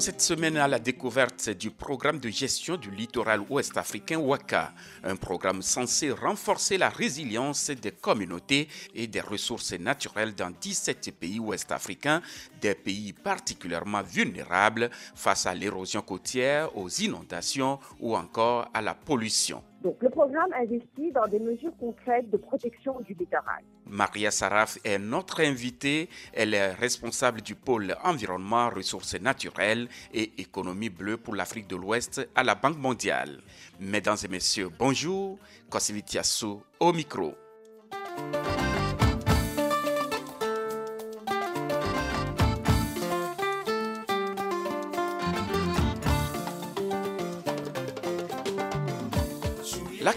Cette semaine à la découverte du programme de gestion du littoral ouest africain WACA, un programme censé renforcer la résilience des communautés et des ressources naturelles dans 17 pays ouest africains, des pays particulièrement vulnérables face à l'érosion côtière, aux inondations ou encore à la pollution. Donc, le programme investit dans des mesures concrètes de protection du littoral. Maria Saraf est notre invitée. Elle est responsable du pôle environnement, ressources naturelles et économie bleue pour l'Afrique de l'Ouest à la Banque mondiale. Mesdames et messieurs, bonjour. Kosivitiasu au micro.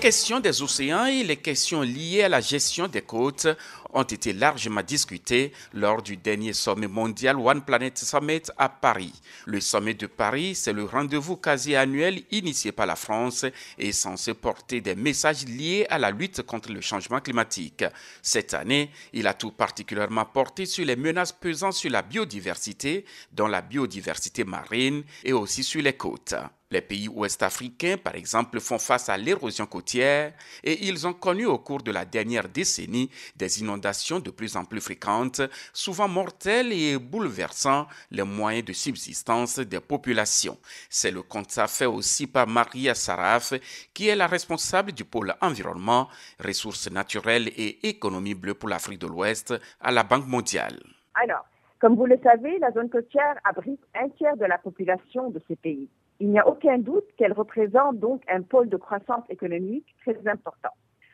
La question des océans et les questions liées à la gestion des côtes ont été largement discutées lors du dernier sommet mondial One Planet Summit à Paris. Le sommet de Paris, c'est le rendez-vous quasi annuel initié par la France et censé porter des messages liés à la lutte contre le changement climatique. Cette année, il a tout particulièrement porté sur les menaces pesant sur la biodiversité, dont la biodiversité marine et aussi sur les côtes. Les pays ouest-africains, par exemple, font face à l'érosion côtière et ils ont connu au cours de la dernière décennie des inondations de plus en plus fréquentes, souvent mortelles et bouleversant les moyens de subsistance des populations. C'est le constat fait aussi par Maria Saraf, qui est la responsable du pôle environnement, ressources naturelles et économie bleue pour l'Afrique de l'Ouest à la Banque mondiale. Alors, comme vous le savez, la zone côtière abrite un tiers de la population de ces pays. Il n'y a aucun doute qu'elle représente donc un pôle de croissance économique très important.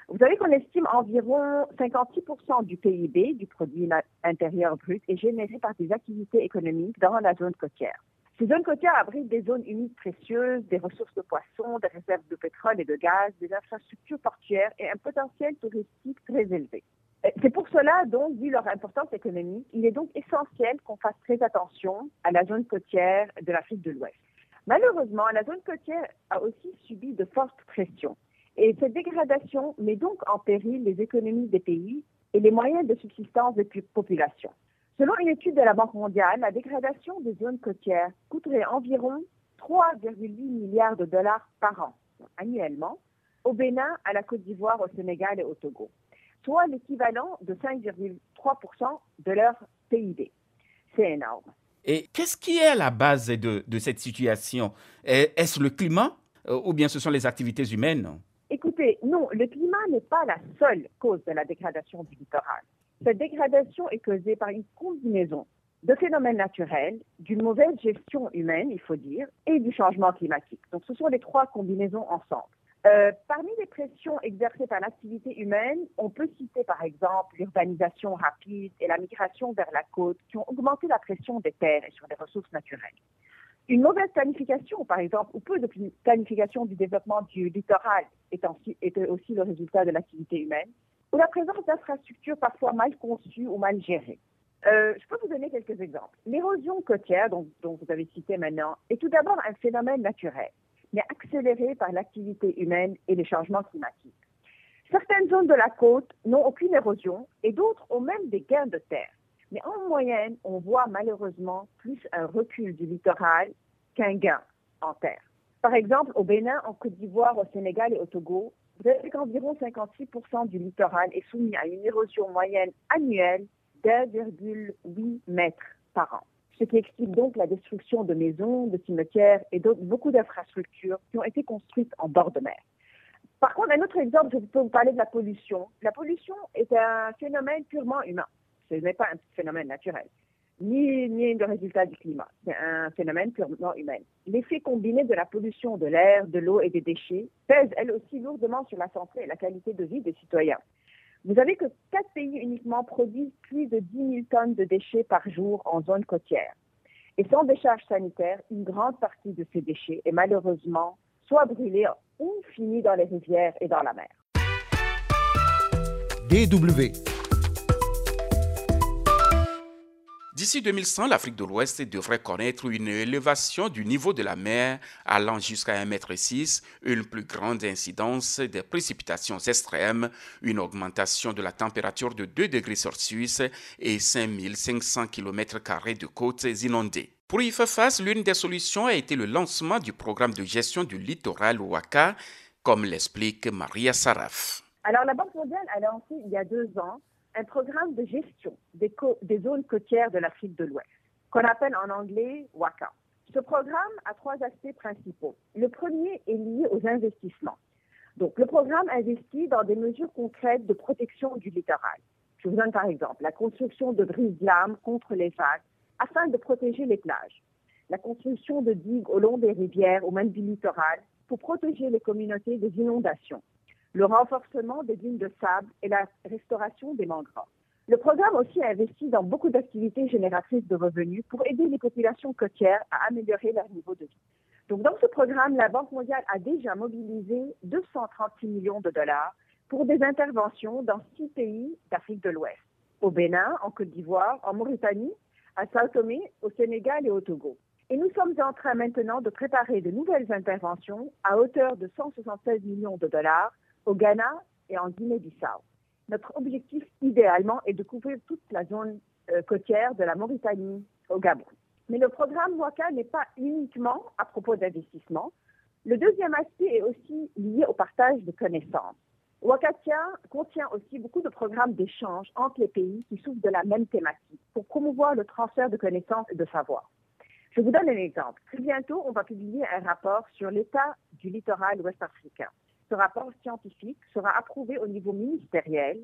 Vous savez qu'on estime environ 56% du PIB, du produit intérieur brut, est généré par des activités économiques dans la zone côtière. Ces zones côtières abritent des zones humides précieuses, des ressources de poissons, des réserves de pétrole et de gaz, des infrastructures portuaires et un potentiel touristique très élevé. C'est pour cela, donc, vu leur importance économique, il est donc essentiel qu'on fasse très attention à la zone côtière de l'Afrique de l'Ouest. Malheureusement, la zone côtière a aussi subi de fortes pressions. Et cette dégradation met donc en péril les économies des pays et les moyens de subsistance des populations. Selon une étude de la Banque mondiale, la dégradation des zones côtières coûterait environ 3,8 milliards de dollars par an, annuellement, au Bénin, à la Côte d'Ivoire, au Sénégal et au Togo, soit l'équivalent de 5,3% de leur PIB. C'est énorme. Et qu'est-ce qui est à la base de, cette situation? Est-ce le climat ou bien ce sont les activités humaines? Écoutez, non, le climat n'est pas la seule cause de la dégradation du littoral. Cette dégradation est causée par une combinaison de phénomènes naturels, d'une mauvaise gestion humaine, il faut dire, et du changement climatique. Donc ce sont les trois combinaisons ensemble. Euh, parmi les pressions exercées par l'activité humaine, on peut citer par exemple l'urbanisation rapide et la migration vers la côte qui ont augmenté la pression des terres et sur les ressources naturelles. Une mauvaise planification, par exemple, ou peu de planification du développement du littoral est aussi, est aussi le résultat de l'activité humaine, ou la présence d'infrastructures parfois mal conçues ou mal gérées. Euh, je peux vous donner quelques exemples. L'érosion côtière, dont vous avez cité maintenant, est tout d'abord un phénomène naturel mais accéléré par l'activité humaine et les changements climatiques. Certaines zones de la côte n'ont aucune érosion et d'autres ont même des gains de terre. Mais en moyenne, on voit malheureusement plus un recul du littoral qu'un gain en terre. Par exemple, au Bénin, en Côte d'Ivoire, au Sénégal et au Togo, vous avez qu'environ 56% du littoral est soumis à une érosion moyenne annuelle d'1,8 mètres par an ce qui explique donc la destruction de maisons, de cimetières et d'autres, beaucoup d'infrastructures qui ont été construites en bord de mer. Par contre, un autre exemple, je peux vous parler de la pollution. La pollution est un phénomène purement humain. Ce n'est pas un phénomène naturel, ni, ni le résultat du climat. C'est un phénomène purement humain. L'effet combiné de la pollution de l'air, de l'eau et des déchets pèse, elle aussi, lourdement sur la santé et la qualité de vie des citoyens. Vous savez que quatre pays uniquement produisent plus de 10 000 tonnes de déchets par jour en zone côtière. Et sans décharge sanitaire, une grande partie de ces déchets est malheureusement soit brûlée ou finie dans les rivières et dans la mer. D'ici 2100, l'Afrique de l'Ouest devrait connaître une élévation du niveau de la mer allant jusqu'à 1,6 m, une plus grande incidence des précipitations extrêmes, une augmentation de la température de 2 degrés Celsius et 5500 km de côtes inondées. Pour y faire face, l'une des solutions a été le lancement du programme de gestion du littoral WACA, comme l'explique Maria Saraf. Alors, la Banque mondiale a lancé il y a deux ans un programme de gestion des, des zones côtières de l'Afrique de l'Ouest, qu'on appelle en anglais WACA. Ce programme a trois aspects principaux. Le premier est lié aux investissements. Donc, le programme investit dans des mesures concrètes de protection du littoral. Je vous donne par exemple la construction de brises-lames contre les vagues afin de protéger les plages, la construction de digues au long des rivières ou même du littoral pour protéger les communautés des inondations, le renforcement des dunes de sable et la restauration des mangroves. Le programme aussi a investi dans beaucoup d'activités génératrices de revenus pour aider les populations côtières à améliorer leur niveau de vie. Donc, dans ce programme, la Banque mondiale a déjà mobilisé 236 millions de dollars pour des interventions dans six pays d'Afrique de l'Ouest, au Bénin, en Côte d'Ivoire, en Mauritanie, à Sao Tomé, au Sénégal et au Togo. Et nous sommes en train maintenant de préparer de nouvelles interventions à hauteur de 176 millions de dollars au Ghana et en Guinée-Bissau. Notre objectif, idéalement, est de couvrir toute la zone euh, côtière de la Mauritanie au Gabon. Mais le programme WACA n'est pas uniquement à propos d'investissement. Le deuxième aspect est aussi lié au partage de connaissances. Wakatia contient aussi beaucoup de programmes d'échange entre les pays qui souffrent de la même thématique pour promouvoir le transfert de connaissances et de savoir. Je vous donne un exemple. Très bientôt, on va publier un rapport sur l'état du littoral ouest africain. Ce rapport scientifique sera approuvé au niveau ministériel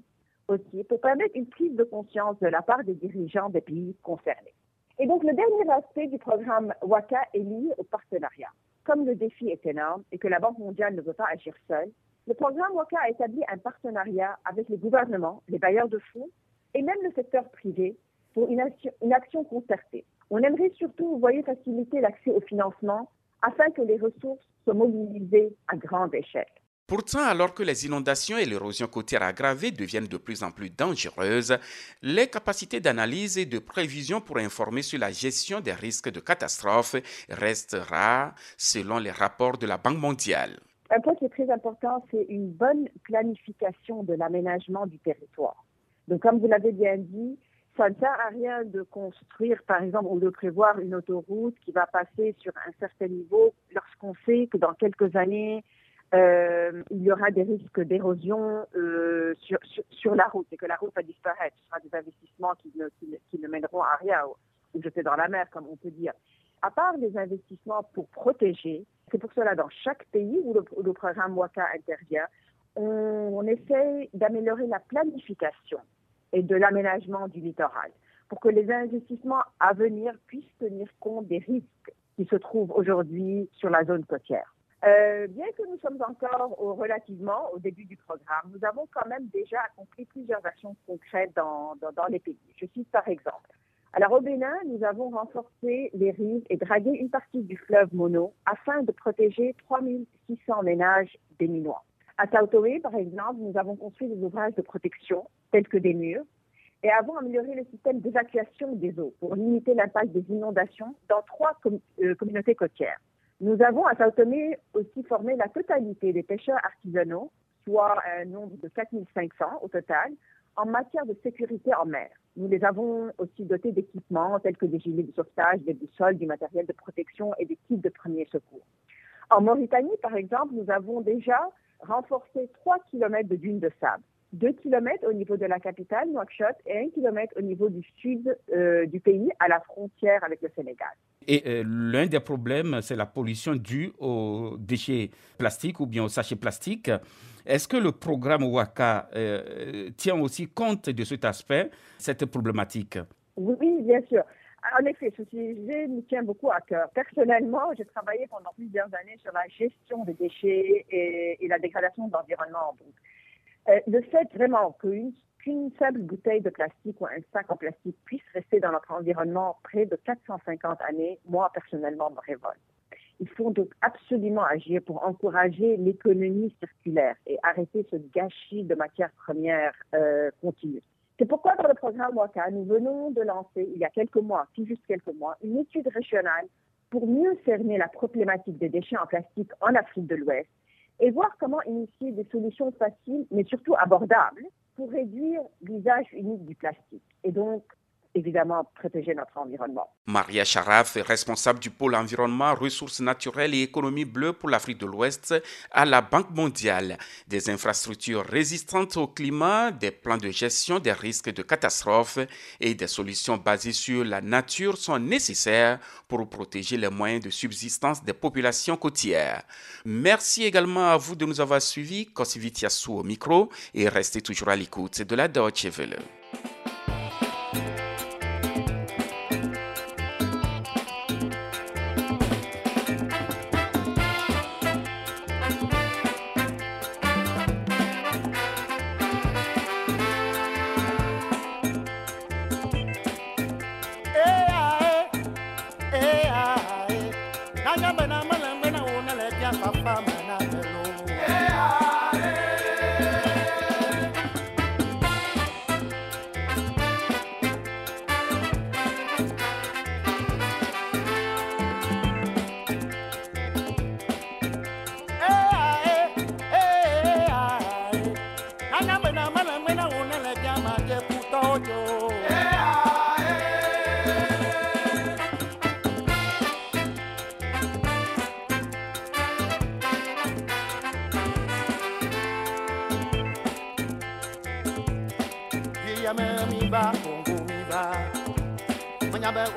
aussi pour permettre une prise de conscience de la part des dirigeants des pays concernés. Et donc, le dernier aspect du programme WACA est lié au partenariat. Comme le défi est énorme et que la Banque mondiale ne veut pas agir seule, le programme WACA a établi un partenariat avec les gouvernements, les bailleurs de fonds et même le secteur privé pour une action, une action concertée. On aimerait surtout, vous voyez, faciliter l'accès au financement afin que les ressources soient mobilisées à grande échelle. Pourtant, alors que les inondations et l'érosion côtière aggravée deviennent de plus en plus dangereuses, les capacités d'analyse et de prévision pour informer sur la gestion des risques de catastrophes restent rares selon les rapports de la Banque mondiale. Un point qui est très important, c'est une bonne planification de l'aménagement du territoire. Donc, comme vous l'avez bien dit, ça ne sert à rien de construire, par exemple, ou de prévoir une autoroute qui va passer sur un certain niveau lorsqu'on sait que dans quelques années, euh, il y aura des risques d'érosion euh, sur, la route et que la route va disparaître. Ce sera des investissements qui ne, mèneront à rien ou, jeter dans la mer, comme on peut dire. À part des investissements pour protéger, c'est pour cela dans chaque pays où le, programme WACA intervient, on, on essaye d'améliorer la planification et de l'aménagement du littoral pour que les investissements à venir puissent tenir compte des risques qui se trouvent aujourd'hui sur la zone côtière. Euh, bien que nous sommes encore relativement au début du programme, nous avons quand même déjà accompli plusieurs actions concrètes dans, les pays. Je cite par exemple. Alors au Bénin, nous avons renforcé les rives et dragué une partie du fleuve Mono afin de protéger 3600 ménages béninois. À Sao par exemple, nous avons construit des ouvrages de protection tels que des murs et avons amélioré le système d'évacuation des eaux pour limiter l'impact des inondations dans trois euh, communautés côtières. Nous avons à Sao aussi formé la totalité des pêcheurs artisanaux, soit un nombre de 4500 au total, en matière de sécurité en mer. Nous les avons aussi dotés d'équipements tels que des gilets de sauvetage, des boussoles, du matériel de protection et des kits de premier secours. En Mauritanie, par exemple, nous avons déjà renforcé 3 km de dunes de sable. 2 km au niveau de la capitale, Nouakchott, et 1 km au niveau du sud euh, du pays, à la frontière avec le Sénégal. Et euh, l'un des problèmes, c'est la pollution due aux déchets plastiques ou bien aux sachets plastiques. Est-ce que le programme WACA euh, tient aussi compte de cet aspect, cette problématique? Oui, bien sûr. En effet, ce sujet nous tient beaucoup à cœur. Personnellement, j'ai travaillé pendant plusieurs années sur la gestion des déchets et, la dégradation de l'environnement. Euh, le fait vraiment qu'une qu'une simple bouteille de plastique ou un sac en plastique puisse rester dans notre environnement près de 450 années, moi personnellement me révolte. Il faut donc absolument agir pour encourager l'économie circulaire et arrêter ce gâchis de matières premières euh, continue. C'est pourquoi dans le programme WACA, nous venons de lancer, il y a quelques mois, tout juste quelques mois, une étude régionale pour mieux cerner la problématique des déchets en plastique en Afrique de l'Ouest et voir comment initier des solutions faciles, mais surtout abordables, pour réduire l'usage unique du plastique. Et donc évidemment protéger notre environnement. Maria Charaf est responsable du pôle environnement, ressources naturelles et économie bleue pour l'Afrique de l'Ouest à la Banque mondiale. Des infrastructures résistantes au climat, des plans de gestion des risques de catastrophes et des solutions basées sur la nature sont nécessaires pour protéger les moyens de subsistance des populations côtières. Merci également à vous de nous avoir suivis. Kosivitiasu au micro et restez toujours à l'écoute de la Deutsche Welle.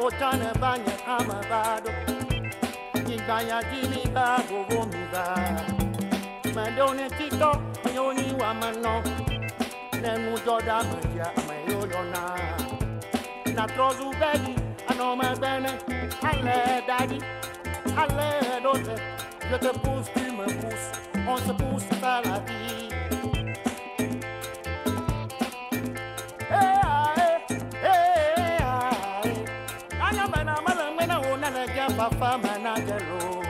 otana banya amabado. Kibaya jili bago vomiva Madone tito yoni wamano Nemu joda maja mayolona Natrozu bedi anoma bene. Allez daddy, allez l'autre Je te pousse, tu me pousses. On se pousse par la vie. Papa managelo. Oh.